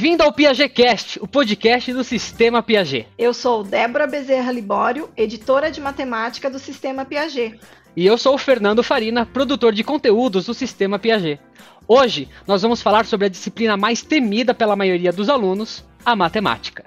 Bem-vindo ao PiagetCast, o podcast do Sistema Piaget. Eu sou Débora Bezerra Libório, editora de matemática do Sistema Piaget. E eu sou o Fernando Farina, produtor de conteúdos do Sistema Piaget. Hoje nós vamos falar sobre a disciplina mais temida pela maioria dos alunos, a matemática.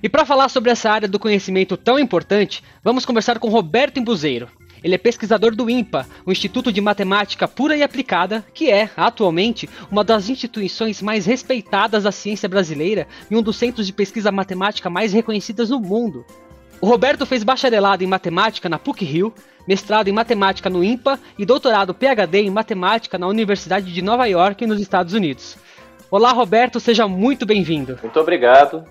E para falar sobre essa área do conhecimento tão importante, vamos conversar com Roberto Embuzeiro. Ele é pesquisador do INPA, o Instituto de Matemática Pura e Aplicada, que é, atualmente, uma das instituições mais respeitadas da ciência brasileira e um dos centros de pesquisa matemática mais reconhecidas no mundo. O Roberto fez bacharelado em matemática na PUC-Rio, mestrado em matemática no INPA e doutorado PhD em matemática na Universidade de Nova York, nos Estados Unidos. Olá, Roberto, seja muito bem-vindo. Muito obrigado.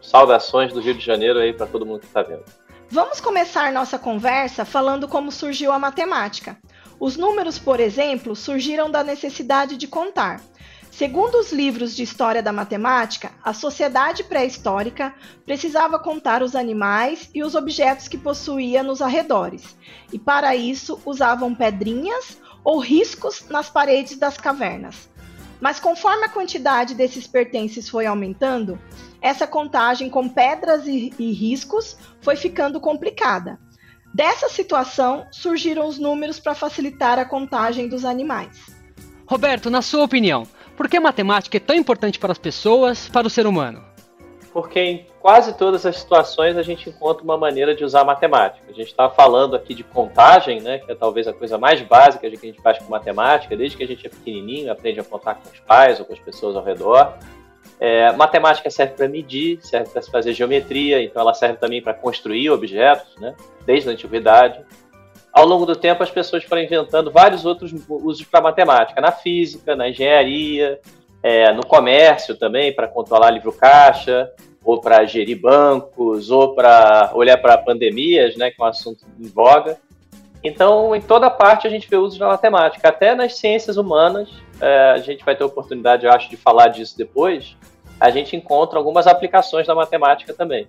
Saudações do Rio de Janeiro aí para todo mundo que está vendo. Vamos começar nossa conversa falando como surgiu a matemática. Os números, por exemplo, surgiram da necessidade de contar. Segundo os livros de história da matemática, a sociedade pré-histórica precisava contar os animais e os objetos que possuía nos arredores, e para isso usavam pedrinhas ou riscos nas paredes das cavernas. Mas conforme a quantidade desses pertences foi aumentando, essa contagem com pedras e, e riscos foi ficando complicada. Dessa situação surgiram os números para facilitar a contagem dos animais. Roberto, na sua opinião, por que a matemática é tão importante para as pessoas, para o ser humano? Porque em quase todas as situações a gente encontra uma maneira de usar matemática. A gente está falando aqui de contagem, né, que é talvez a coisa mais básica que a gente faz com matemática, desde que a gente é pequenininho, aprende a contar com os pais ou com as pessoas ao redor. É, matemática serve para medir, serve para fazer geometria, então ela serve também para construir objetos, né, desde a antiguidade. Ao longo do tempo, as pessoas foram inventando vários outros usos para matemática, na física, na engenharia, é, no comércio também, para controlar livro-caixa, ou para gerir bancos, ou para olhar para pandemias, né, que é um assunto em voga. Então, em toda parte a gente vê uso da matemática, até nas ciências humanas, é, a gente vai ter oportunidade, eu acho, de falar disso depois, a gente encontra algumas aplicações da matemática também.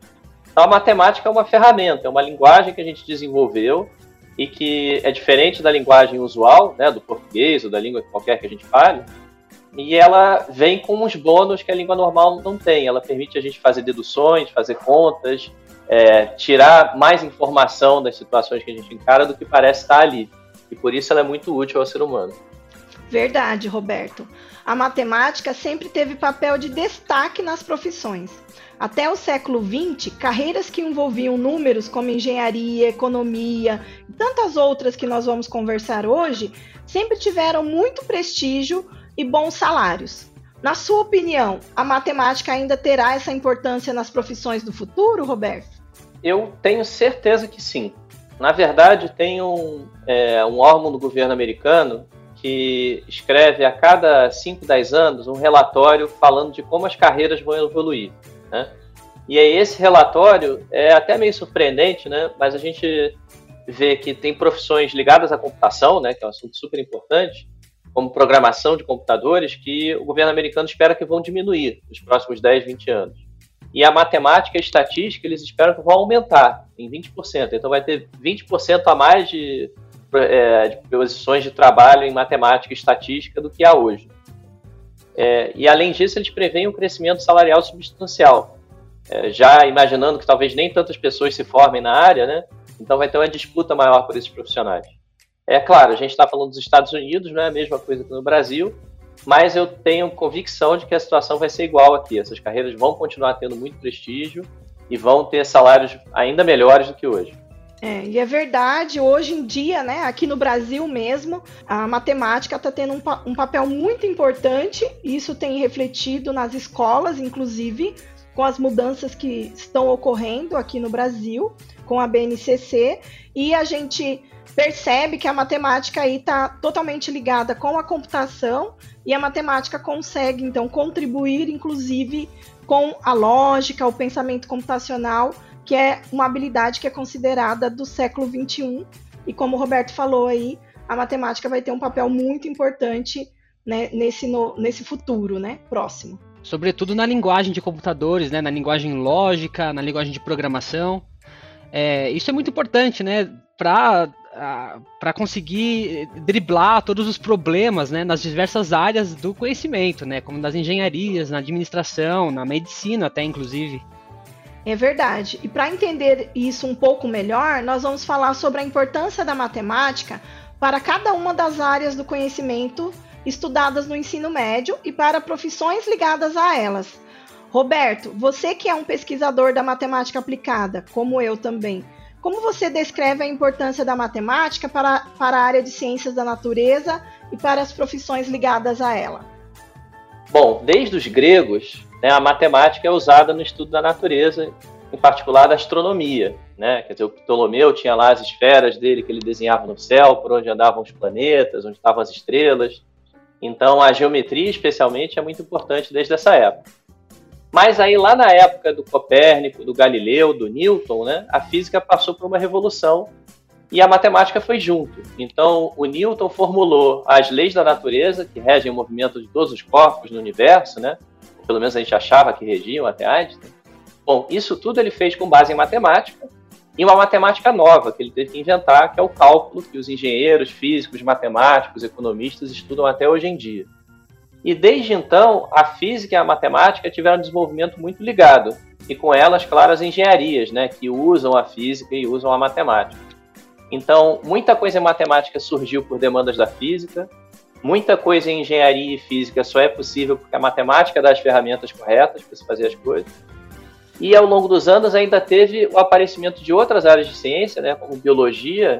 Então, a matemática é uma ferramenta, é uma linguagem que a gente desenvolveu e que é diferente da linguagem usual, né, do português ou da língua qualquer que a gente fale, e ela vem com uns bônus que a língua normal não tem. Ela permite a gente fazer deduções, fazer contas, é, tirar mais informação das situações que a gente encara do que parece estar ali. E por isso ela é muito útil ao ser humano. Verdade, Roberto. A matemática sempre teve papel de destaque nas profissões. Até o século XX, carreiras que envolviam números como engenharia, economia e tantas outras que nós vamos conversar hoje, sempre tiveram muito prestígio e bons salários. Na sua opinião, a matemática ainda terá essa importância nas profissões do futuro, Roberto? Eu tenho certeza que sim. Na verdade, tem um, é, um órgão do governo americano que escreve a cada 5, 10 anos um relatório falando de como as carreiras vão evoluir. Né? E aí esse relatório é até meio surpreendente, né? mas a gente vê que tem profissões ligadas à computação, né? que é um assunto super importante, como programação de computadores, que o governo americano espera que vão diminuir nos próximos 10, 20 anos. E a matemática e a estatística, eles esperam que vão aumentar em 20%. Então vai ter 20% a mais de, é, de posições de trabalho em matemática e estatística do que há hoje. É, e além disso, eles preveem um crescimento salarial substancial. É, já imaginando que talvez nem tantas pessoas se formem na área, né? Então vai ter uma disputa maior por esses profissionais. É claro, a gente está falando dos Estados Unidos, não é a mesma coisa que no Brasil, mas eu tenho convicção de que a situação vai ser igual aqui. Essas carreiras vão continuar tendo muito prestígio e vão ter salários ainda melhores do que hoje. É, e é verdade, hoje em dia, né, aqui no Brasil mesmo, a matemática está tendo um, um, papel muito importante, isso tem refletido nas escolas, inclusive, com as mudanças que estão ocorrendo aqui no Brasil, com a BNCC, e a gente percebe que a matemática aí está totalmente ligada com a computação e a matemática consegue então contribuir, inclusive, com a lógica, o pensamento computacional, que é uma habilidade que é considerada do século 21 e como o Roberto falou aí, a matemática vai ter um papel muito importante né, nesse, no, nesse futuro, né, próximo. Sobretudo na linguagem de computadores, né, na linguagem lógica, na linguagem de programação. É, isso é muito importante, né? Para para conseguir driblar todos os problemas né, nas diversas áreas do conhecimento, né, como nas engenharias, na administração, na medicina até inclusive. É verdade. E para entender isso um pouco melhor, nós vamos falar sobre a importância da matemática para cada uma das áreas do conhecimento estudadas no ensino médio e para profissões ligadas a elas. Roberto, você que é um pesquisador da matemática aplicada, como eu também, como você descreve a importância da matemática para, para a área de ciências da natureza e para as profissões ligadas a ela? Bom, desde os gregos, né, a matemática é usada no estudo da natureza, em particular da astronomia. Né? Quer dizer, o Ptolomeu tinha lá as esferas dele que ele desenhava no céu, por onde andavam os planetas, onde estavam as estrelas. Então, a geometria, especialmente, é muito importante desde essa época. Mas aí, lá na época do Copérnico, do Galileu, do Newton, né, a física passou por uma revolução e a matemática foi junto. Então, o Newton formulou as leis da natureza, que regem o movimento de todos os corpos no universo, né? Pelo menos a gente achava que regiam até Einstein. Bom, isso tudo ele fez com base em matemática e uma matemática nova que ele teve que inventar, que é o cálculo que os engenheiros, físicos, matemáticos, economistas estudam até hoje em dia. E desde então, a física e a matemática tiveram um desenvolvimento muito ligado, e com elas, claro, as engenharias, né, que usam a física e usam a matemática. Então, muita coisa em matemática surgiu por demandas da física, muita coisa em engenharia e física só é possível porque a matemática dá as ferramentas corretas para se fazer as coisas. E ao longo dos anos ainda teve o aparecimento de outras áreas de ciência, né, como biologia,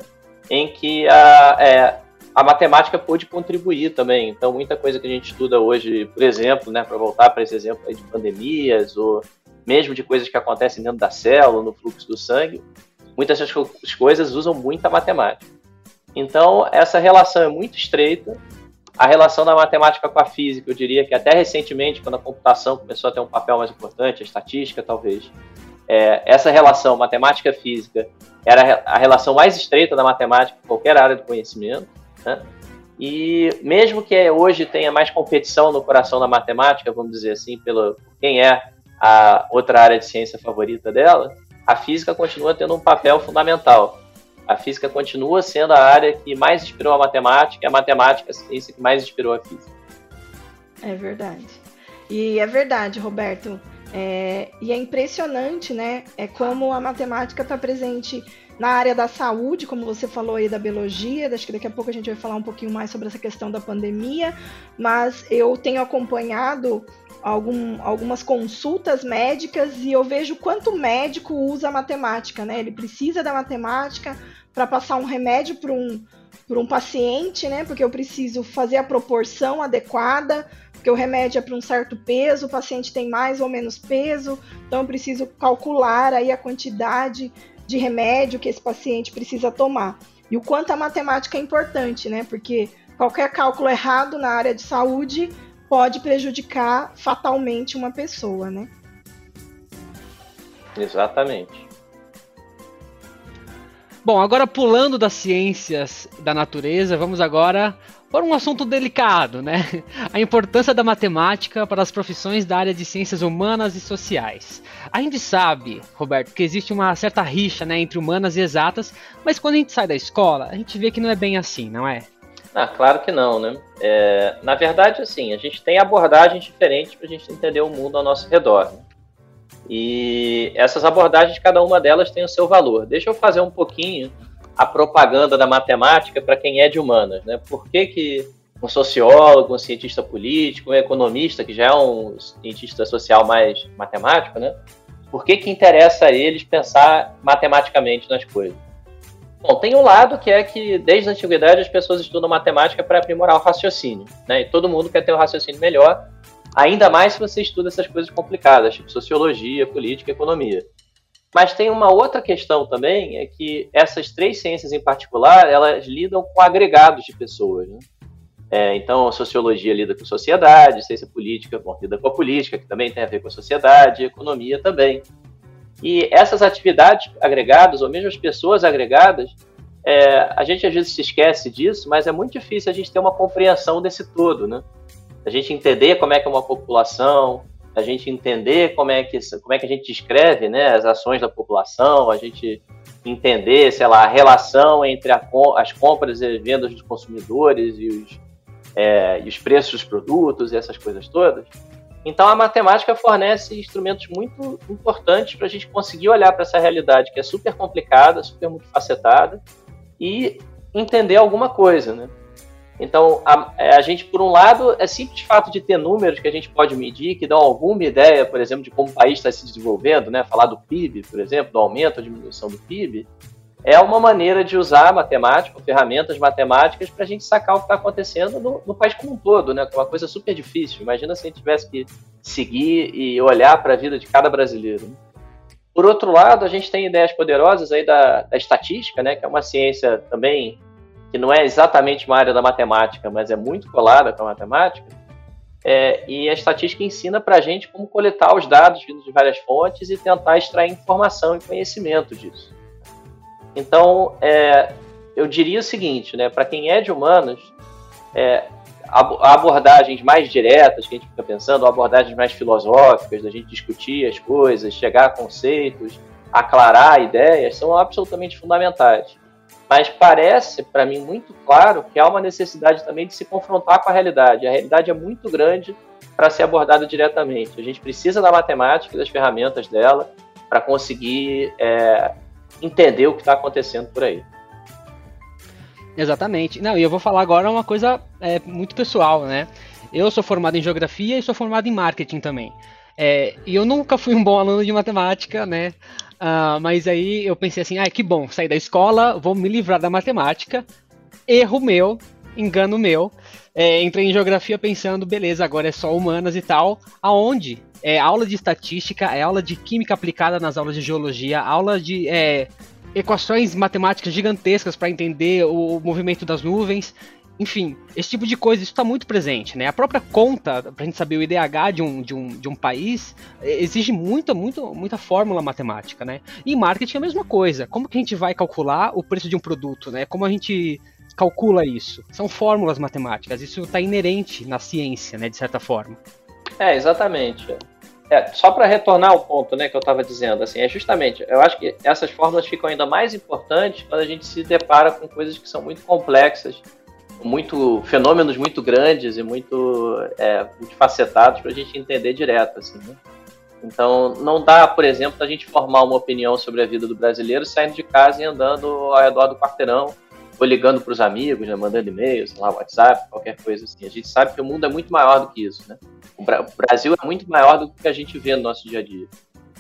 em que a, é, a matemática pôde contribuir também. Então, muita coisa que a gente estuda hoje, por exemplo, né, para voltar para esse exemplo de pandemias, ou mesmo de coisas que acontecem dentro da célula, no fluxo do sangue, muitas dessas coisas usam muita matemática. Então, essa relação é muito estreita. A relação da matemática com a física, eu diria que até recentemente, quando a computação começou a ter um papel mais importante, a estatística talvez, é, essa relação matemática-física era a relação mais estreita da matemática em qualquer área do conhecimento. Né? E mesmo que hoje tenha mais competição no coração da matemática, vamos dizer assim, pelo quem é a outra área de ciência favorita dela, a física continua tendo um papel fundamental. A física continua sendo a área que mais inspirou a matemática, e a matemática é a ciência que mais inspirou a física. É verdade. E é verdade, Roberto. É, e é impressionante, né? É como a matemática está presente na área da saúde, como você falou aí da biologia, acho que daqui a pouco a gente vai falar um pouquinho mais sobre essa questão da pandemia, mas eu tenho acompanhado algum, algumas consultas médicas e eu vejo quanto médico usa a matemática, né? Ele precisa da matemática para passar um remédio para um, um paciente, né? Porque eu preciso fazer a proporção adequada, porque o remédio é para um certo peso, o paciente tem mais ou menos peso, então eu preciso calcular aí a quantidade de remédio que esse paciente precisa tomar. E o quanto a matemática é importante, né? Porque qualquer cálculo errado na área de saúde pode prejudicar fatalmente uma pessoa, né? Exatamente. Bom, agora pulando das ciências da natureza, vamos agora para um assunto delicado, né? A importância da matemática para as profissões da área de ciências humanas e sociais. A gente sabe, Roberto, que existe uma certa rixa né, entre humanas e exatas, mas quando a gente sai da escola, a gente vê que não é bem assim, não é? Ah, claro que não, né? É, na verdade, assim, a gente tem abordagens diferentes para a gente entender o mundo ao nosso redor. Né? E essas abordagens, cada uma delas tem o seu valor. Deixa eu fazer um pouquinho a propaganda da matemática para quem é de humanas, né? Por que, que um sociólogo, um cientista político, um economista, que já é um cientista social mais matemático, né? Por que, que interessa a eles pensar matematicamente nas coisas? Bom, tem um lado que é que desde a antiguidade as pessoas estudam matemática para aprimorar o raciocínio, né? E todo mundo quer ter um raciocínio melhor, ainda mais se você estuda essas coisas complicadas, tipo sociologia, política, economia. Mas tem uma outra questão também, é que essas três ciências em particular, elas lidam com agregados de pessoas, né? É, então, a sociologia lida com sociedade, ciência política bom, lida com a política, que também tem a ver com a sociedade, economia também. E essas atividades agregadas, ou mesmo as pessoas agregadas, é, a gente às vezes se esquece disso, mas é muito difícil a gente ter uma compreensão desse todo, né? A gente entender como é que é uma população, a gente entender como é que, como é que a gente descreve né, as ações da população, a gente entender, sei lá, a relação entre a, as compras e vendas dos consumidores e os, é, e os preços dos produtos e essas coisas todas. Então a matemática fornece instrumentos muito importantes para a gente conseguir olhar para essa realidade que é super complicada, super multifacetada e entender alguma coisa, né? Então, a, é, a, gente, por um lado, é simples fato de ter números que a gente pode medir, que dão alguma ideia, por exemplo, de como o país está se desenvolvendo, né? Falar do PIB, por exemplo, do aumento ou diminuição do PIB, é uma maneira de usar matemática, ferramentas matemáticas, para a gente sacar o que está acontecendo no, no, país como um todo, né? Que é uma coisa super difícil. Imagina se a gente tivesse que seguir e olhar para a vida de cada brasileiro. Né? Por outro lado, a gente tem ideias poderosas aí da, da estatística, né? Que é uma ciência também que não é exatamente uma área da matemática, mas é muito colada com a matemática, é, e a estatística ensina para a gente como coletar os dados vindos de várias fontes e tentar extrair informação e conhecimento disso. Então, é, eu diria o seguinte, né, para quem é de humanos, é, abordagens mais diretas que a gente fica pensando, abordagens mais filosóficas, da gente discutir as coisas, chegar a conceitos, aclarar ideias, são absolutamente fundamentais. Mas parece, para mim, muito claro que há uma necessidade também de se confrontar com a realidade. A realidade é muito grande para ser abordada diretamente. A gente precisa da matemática e das ferramentas dela para conseguir é, entender o que está acontecendo por aí. Exatamente. Não, e eu vou falar agora uma coisa é, muito pessoal, né? Eu sou formado em geografia e sou formado em marketing também. É, e eu nunca fui um bom aluno de matemática, né? Uh, mas aí eu pensei assim, ah, que bom, sair da escola, vou me livrar da matemática. Erro meu, engano meu. É, entrei em geografia pensando, beleza, agora é só humanas e tal. Aonde? É aula de estatística, é aula de química aplicada nas aulas de geologia, aula de é, equações matemáticas gigantescas para entender o movimento das nuvens. Enfim, esse tipo de coisa, isso está muito presente, né? A própria conta, para a gente saber o IDH de um, de um, de um país, é, exige muita, muita, muita fórmula matemática, né? E marketing é a mesma coisa. Como que a gente vai calcular o preço de um produto, né? Como a gente calcula isso? São fórmulas matemáticas, isso está inerente na ciência, né? De certa forma. É, exatamente. É, só para retornar ao ponto né, que eu estava dizendo, assim, é justamente, eu acho que essas fórmulas ficam ainda mais importantes quando a gente se depara com coisas que são muito complexas muito fenômenos muito grandes e muito é, multifacetados para a gente entender direto, assim, né? Então, não dá, por exemplo, a gente formar uma opinião sobre a vida do brasileiro saindo de casa e andando ao redor do quarteirão, ou ligando para os amigos, né, mandando e-mails, lá, WhatsApp, qualquer coisa assim. A gente sabe que o mundo é muito maior do que isso, né? O Brasil é muito maior do que a gente vê no nosso dia a dia.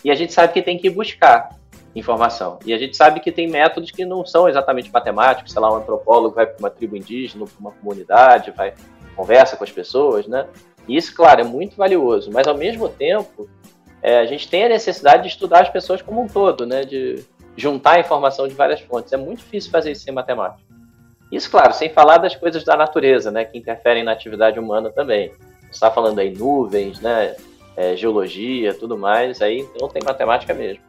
E a gente sabe que tem que buscar informação. E a gente sabe que tem métodos que não são exatamente matemáticos, sei lá, um antropólogo vai para uma tribo indígena, para uma comunidade, vai conversa com as pessoas, né? E isso, claro, é muito valioso, mas ao mesmo tempo, é, a gente tem a necessidade de estudar as pessoas como um todo, né? De juntar informação de várias fontes. É muito difícil fazer isso sem matemática. Isso, claro, sem falar das coisas da natureza, né? Que interferem na atividade humana também. Você está falando aí nuvens, né? É, geologia, tudo mais, aí não tem matemática mesmo.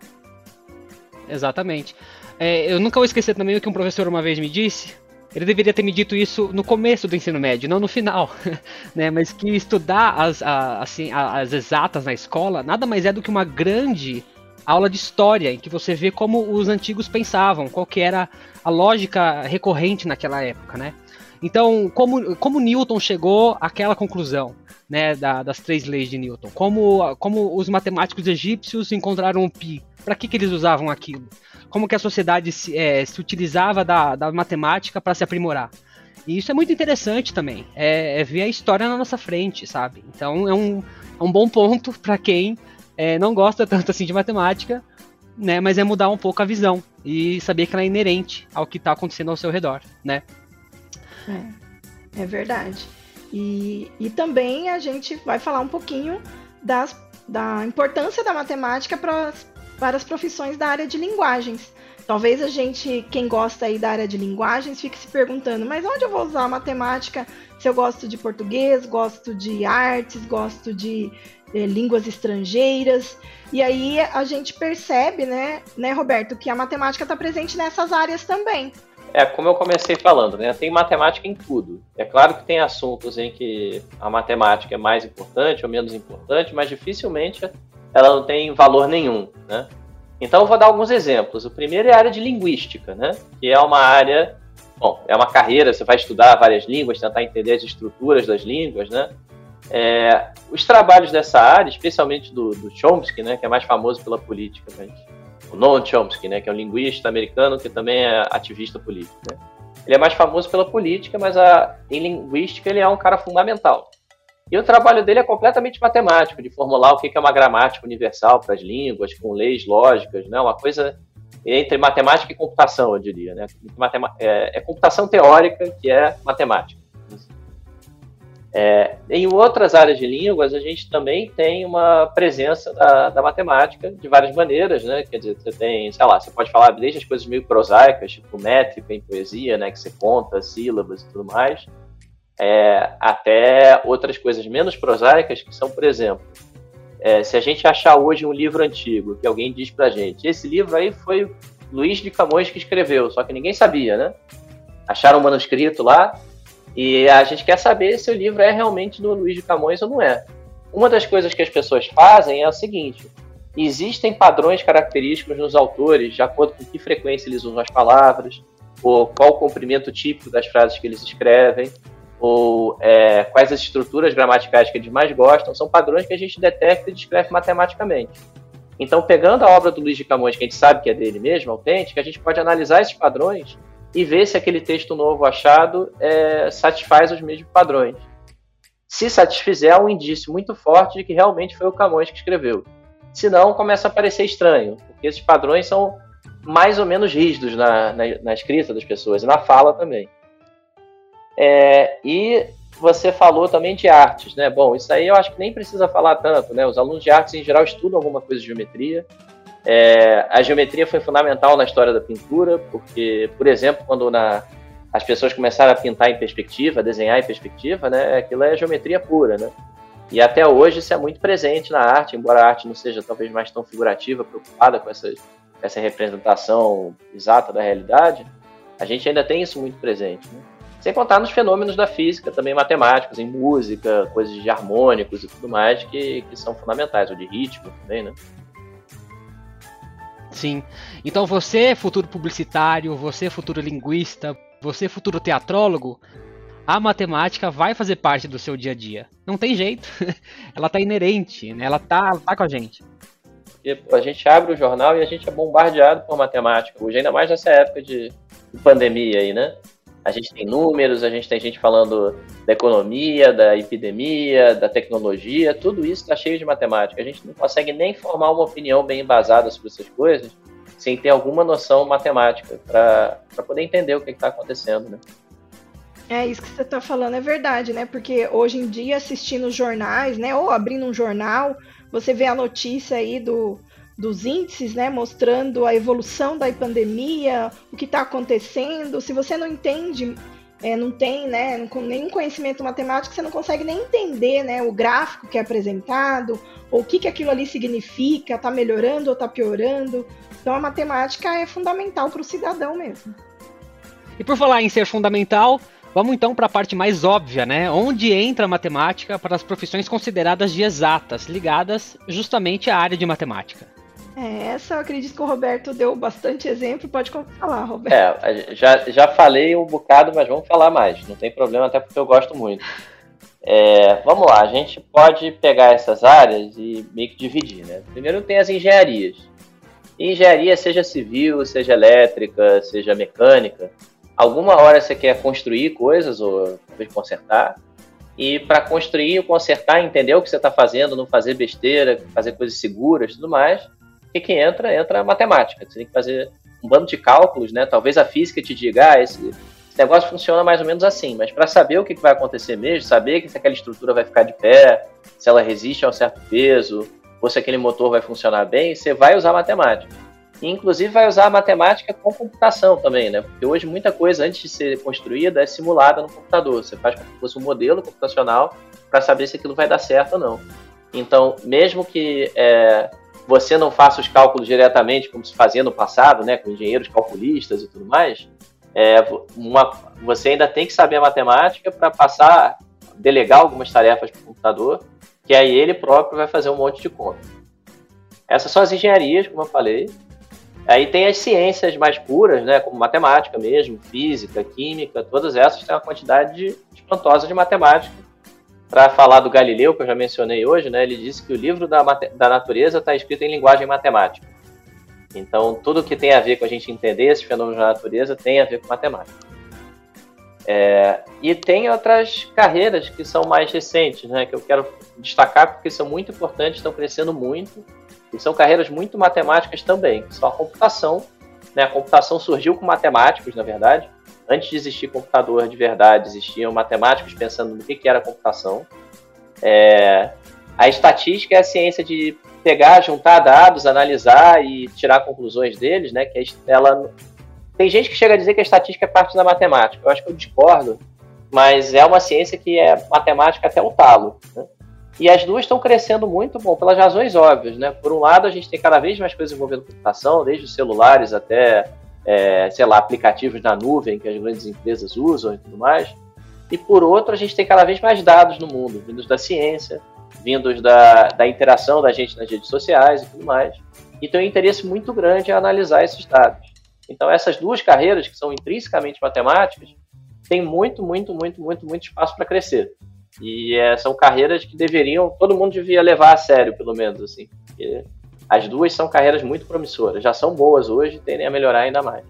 Exatamente. É, eu nunca vou esquecer também o que um professor uma vez me disse. Ele deveria ter me dito isso no começo do ensino médio, não no final, né? Mas que estudar as, a, assim, as exatas na escola nada mais é do que uma grande aula de história, em que você vê como os antigos pensavam, qual que era a lógica recorrente naquela época, né? Então, como, como Newton chegou àquela conclusão, né, da, das três leis de Newton? Como, como os matemáticos egípcios encontraram o pi? Para que, que eles usavam aquilo? Como que a sociedade se, é, se utilizava da, da matemática para se aprimorar? E isso é muito interessante também, é, é, ver a história na nossa frente, sabe? Então é um, é um bom ponto para quem é, não gosta tanto assim de matemática, né? Mas é mudar um pouco a visão e saber que ela é inerente ao que está acontecendo ao seu redor, né? É, é verdade. E, e também a gente vai falar um pouquinho das, da importância da matemática para, para as profissões da área de linguagens. Talvez a gente, quem gosta aí da área de linguagens, fique se perguntando, mas onde eu vou usar a matemática se eu gosto de português, gosto de artes, gosto de eh, línguas estrangeiras? E aí a gente percebe, né, né, Roberto, que a matemática está presente nessas áreas também. É, como eu comecei falando, né? Tem matemática em tudo. É claro que tem assuntos em que a matemática é mais importante ou menos importante, mas dificilmente ela não tem valor nenhum, né? Então, eu vou dar alguns exemplos. O primeiro é a área de linguística, né? que é uma área, bom, é uma carreira, você vai estudar várias línguas, tentar entender as estruturas das línguas, né? É, os trabalhos dessa área, especialmente do, do, Chomsky, né, que é mais famoso pela política, mas, o Noam Chomsky, né, que é um linguista americano que também é ativista político. Né? Ele é mais famoso pela política, mas a, em linguística ele é um cara fundamental. E o trabalho dele é completamente matemático, de formular o que é uma gramática universal para as línguas, com leis lógicas, né? uma coisa entre matemática e computação, eu diria. Né? É, é computação teórica que é matemática. É, em outras áreas de línguas, a gente também tem uma presença da, da, matemática de várias maneiras, né? Quer dizer, você tem, sei lá, você pode falar desde as coisas meio prosaicas, tipo métrica em poesia, né? Que você conta sílabas e tudo mais, é, até outras coisas menos prosaicas, que são, por exemplo, é, se a gente achar hoje um livro antigo, que alguém diz pra gente, esse livro aí foi Luiz de Camões que escreveu, só que ninguém sabia, né? Acharam um manuscrito lá, e a gente quer saber se o livro é realmente do Luiz de Camões ou não é. Uma das coisas que as pessoas fazem é o seguinte: existem padrões característicos nos autores, de acordo com que frequência eles usam as palavras, ou qual o comprimento típico das frases que eles escrevem, ou é, quais as estruturas gramaticais que eles mais gostam, são padrões que a gente detecta e descreve matematicamente. Então, pegando a obra do Luiz de Camões, que a gente sabe que é dele mesmo, autêntica, a gente pode analisar esses padrões e ver se aquele texto novo achado é, satisfaz os mesmos padrões. Se satisfizer, é um indício muito forte de que realmente foi o Camões que escreveu. Se não, começa a parecer estranho, porque esses padrões são mais ou menos rígidos na, na, na escrita das pessoas e na fala também. É, e você falou também de artes, né? Bom, isso aí eu acho que nem precisa falar tanto, né? Os alunos de artes em geral estudam alguma coisa de geometria, é, a geometria foi fundamental na história da pintura, porque, por exemplo, quando na, as pessoas começaram a pintar em perspectiva, a desenhar em perspectiva, né, aquilo é geometria pura, né? E até hoje isso é muito presente na arte, embora a arte não seja talvez mais tão figurativa, preocupada com essa, essa representação exata da realidade, a gente ainda tem isso muito presente. Né? Sem contar nos fenômenos da física, também matemáticos, em música, coisas de harmônicos e tudo mais, que, que são fundamentais, ou de ritmo também, né? Sim. Então você, futuro publicitário, você, futuro linguista, você, futuro teatrólogo, a matemática vai fazer parte do seu dia a dia. Não tem jeito. ela tá inerente, né? Ela tá, tá com a gente. A gente abre o jornal e a gente é bombardeado por matemática. Hoje, ainda mais nessa época de pandemia aí, né? A gente tem números, a gente tem gente falando da economia, da epidemia, da tecnologia, tudo isso está cheio de matemática. A gente não consegue nem formar uma opinião bem embasada sobre essas coisas sem ter alguma noção matemática para poder entender o que está acontecendo, né? É, isso que você está falando é verdade, né? Porque hoje em dia, assistindo jornais, né? Ou abrindo um jornal, você vê a notícia aí do, dos índices, né, mostrando a evolução da pandemia, o que está acontecendo. Se você não entende, é, não tem né, nenhum conhecimento matemático, você não consegue nem entender né, o gráfico que é apresentado, ou o que, que aquilo ali significa, está melhorando ou está piorando. Então a matemática é fundamental para o cidadão mesmo. E por falar em ser fundamental, Vamos então para a parte mais óbvia, né? Onde entra a matemática para as profissões consideradas de exatas, ligadas justamente à área de matemática. É, essa eu acredito que o Roberto deu bastante exemplo, pode falar, Roberto. É, já, já falei um bocado, mas vamos falar mais, não tem problema, até porque eu gosto muito. É, vamos lá, a gente pode pegar essas áreas e meio que dividir, né? Primeiro tem as engenharias. Engenharia, seja civil, seja elétrica, seja mecânica, alguma hora você quer construir coisas ou talvez consertar, e para construir consertar, entender o que você está fazendo, não fazer besteira, fazer coisas seguras tudo mais, o que, que entra? Entra a matemática. Você tem que fazer um bando de cálculos, né? Talvez a física te diga, ah, esse, esse negócio funciona mais ou menos assim, mas para saber o que, que vai acontecer mesmo, saber se aquela estrutura vai ficar de pé, se ela resiste a um certo peso, ou se aquele motor vai funcionar bem, você vai usar matemática. E, inclusive vai usar a matemática com computação também, né? Porque hoje muita coisa antes de ser construída é simulada no computador. Você faz como se fosse um modelo computacional para saber se aquilo vai dar certo ou não. Então, mesmo que é, você não faça os cálculos diretamente como se fazia no passado, né, com engenheiros calculistas e tudo mais, é, uma, você ainda tem que saber a matemática para passar, delegar algumas tarefas para o computador, que aí ele próprio vai fazer um monte de conta. Essas são as engenharias, como eu falei. Aí tem as ciências mais puras, né, como matemática mesmo, física, química, todas essas têm uma quantidade espantosa de matemática. Para falar do Galileu, que eu já mencionei hoje, né, ele disse que o livro da, da natureza está escrito em linguagem matemática. Então, tudo que tem a ver com a gente entender esses fenômenos da natureza tem a ver com matemática. É, e tem outras carreiras que são mais recentes, né, que eu quero destacar porque são muito importantes, estão crescendo muito, e são carreiras muito matemáticas também, que são a computação. Né, a computação surgiu com matemáticos, na verdade. Antes de existir computador de verdade, existiam matemáticos pensando no que, que era computação. É, a estatística é a ciência de pegar, juntar dados, analisar e tirar conclusões deles, né? Que ela tem gente que chega a dizer que a estatística é parte da matemática. Eu acho que eu discordo, mas é uma ciência que é matemática até o talo. Né? E as duas estão crescendo muito, bom, pelas razões óbvias, né? Por um lado, a gente tem cada vez mais coisas envolvendo computação, desde os celulares até, é, sei lá, aplicativos na nuvem que as grandes empresas usam e tudo mais. E por outro, a gente tem cada vez mais dados no mundo, vindos da ciência, vindos da, da interação da gente nas redes sociais e tudo mais. E tem um interesse muito grande em analisar esses dados. Então, essas duas carreiras, que são intrinsecamente matemáticas, têm muito, muito, muito, muito, muito espaço para crescer. E é, são carreiras que deveriam, todo mundo devia levar a sério, pelo menos, assim. Porque as duas são carreiras muito promissoras, já são boas hoje, tendem a melhorar ainda mais.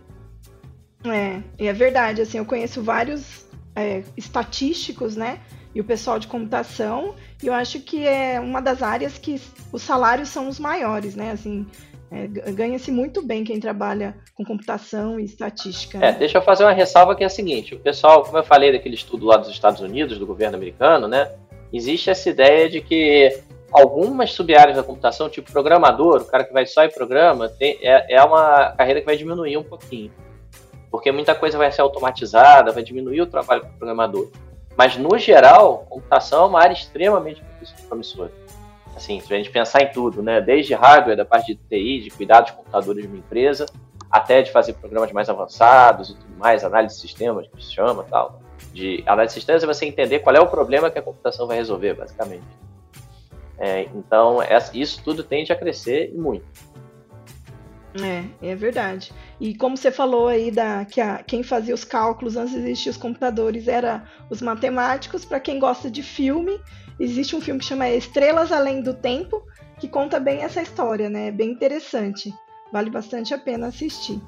É, e é verdade, assim, eu conheço vários é, estatísticos, né? E o pessoal de computação, e eu acho que é uma das áreas que os salários são os maiores, né? Assim, é, Ganha-se muito bem quem trabalha com computação e estatística. É, deixa eu fazer uma ressalva que é a seguinte: o pessoal, como eu falei daquele estudo lá dos Estados Unidos, do governo americano, né? Existe essa ideia de que algumas sub-áreas da computação, tipo programador, o cara que vai só em programa, tem, é, é uma carreira que vai diminuir um pouquinho. Porque muita coisa vai ser automatizada, vai diminuir o trabalho do programador. Mas, no geral, computação é uma área extremamente promissora assim, se a gente pensar em tudo, né? Desde hardware, da parte de TI, de cuidar dos computadores de uma empresa, até de fazer programas mais avançados e tudo mais, análise de sistemas, que se chama tal. De análise de sistemas é você entender qual é o problema que a computação vai resolver, basicamente. É, então, isso tudo tende a crescer e muito. É, é verdade. E como você falou aí da que a, quem fazia os cálculos antes de existir os computadores era os matemáticos, para quem gosta de filme, existe um filme que chama Estrelas Além do Tempo, que conta bem essa história, né? É bem interessante. Vale bastante a pena assistir.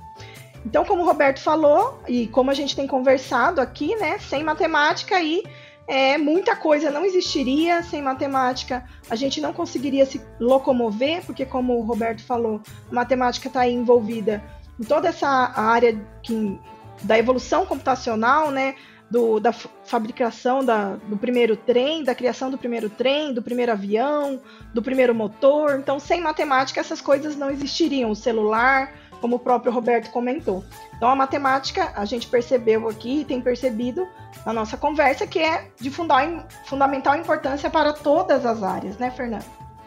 Então, como o Roberto falou, e como a gente tem conversado aqui, né? Sem matemática aí, é, muita coisa não existiria. Sem matemática, a gente não conseguiria se locomover, porque, como o Roberto falou, a matemática está envolvida em toda essa área que, da evolução computacional, né? do, da fabricação da, do primeiro trem, da criação do primeiro trem, do primeiro avião, do primeiro motor. Então, sem matemática, essas coisas não existiriam. O celular, como o próprio Roberto comentou. Então, a matemática, a gente percebeu aqui e tem percebido na nossa conversa que é de fundamental importância para todas as áreas, né, Fernando?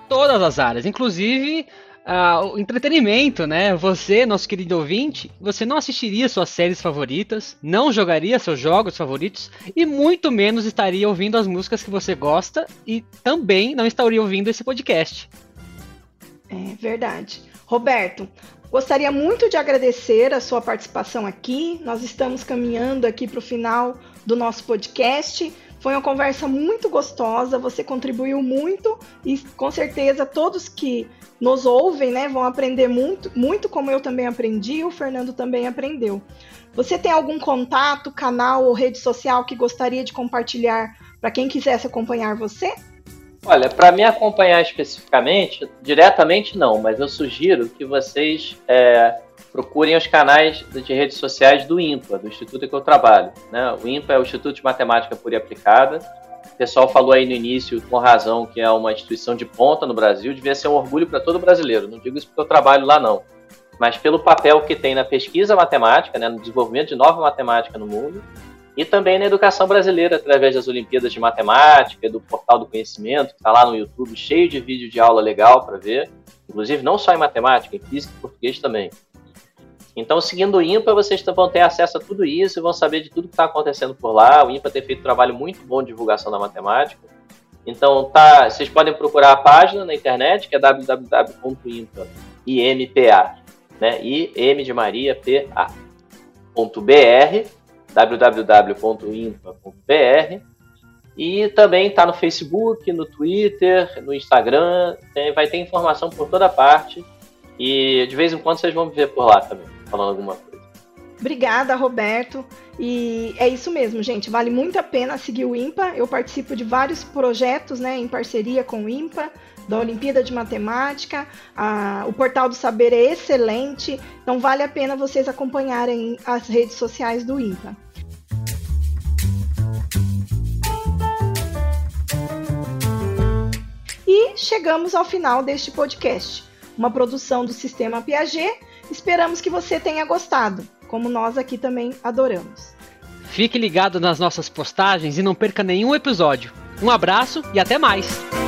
Todas as áreas, inclusive uh, o entretenimento, né? Você, nosso querido ouvinte, você não assistiria suas séries favoritas, não jogaria seus jogos favoritos e muito menos estaria ouvindo as músicas que você gosta e também não estaria ouvindo esse podcast. É verdade. Roberto, gostaria muito de agradecer a sua participação aqui. Nós estamos caminhando aqui para o final do nosso podcast. Foi uma conversa muito gostosa, você contribuiu muito e com certeza todos que nos ouvem, né, vão aprender muito, muito como eu também aprendi, o Fernando também aprendeu. Você tem algum contato, canal ou rede social que gostaria de compartilhar para quem quisesse acompanhar você? Olha, para me acompanhar especificamente, diretamente não, mas eu sugiro que vocês é, procurem os canais de redes sociais do INPA, do instituto que eu trabalho. Né? O INPA é o Instituto de Matemática Pura e Aplicada, o pessoal falou aí no início, com razão, que é uma instituição de ponta no Brasil, devia ser um orgulho para todo brasileiro. Não digo isso porque eu trabalho lá, não. Mas pelo papel que tem na pesquisa matemática, né, no desenvolvimento de nova matemática no mundo, e também na educação brasileira, através das Olimpíadas de Matemática, do Portal do Conhecimento, que está lá no YouTube, cheio de vídeo de aula legal para ver. Inclusive, não só em matemática, em física e português também. Então, seguindo o IMPA, vocês vão ter acesso a tudo isso e vão saber de tudo que está acontecendo por lá. O IMPA tem feito um trabalho muito bom de divulgação da matemática. Então, tá, vocês podem procurar a página na internet, que é www.impa.com.br né? www.impa.br e também está no Facebook, no Twitter, no Instagram, tem, vai ter informação por toda parte e de vez em quando vocês vão me ver por lá também, falando alguma coisa. Obrigada, Roberto. E é isso mesmo, gente. Vale muito a pena seguir o IMPA. Eu participo de vários projetos né, em parceria com o IMPA, da Olimpíada de Matemática. A, o Portal do Saber é excelente. Então, vale a pena vocês acompanharem as redes sociais do IMPA. E chegamos ao final deste podcast. Uma produção do Sistema Piaget. Esperamos que você tenha gostado como nós aqui também adoramos. Fique ligado nas nossas postagens e não perca nenhum episódio. Um abraço e até mais!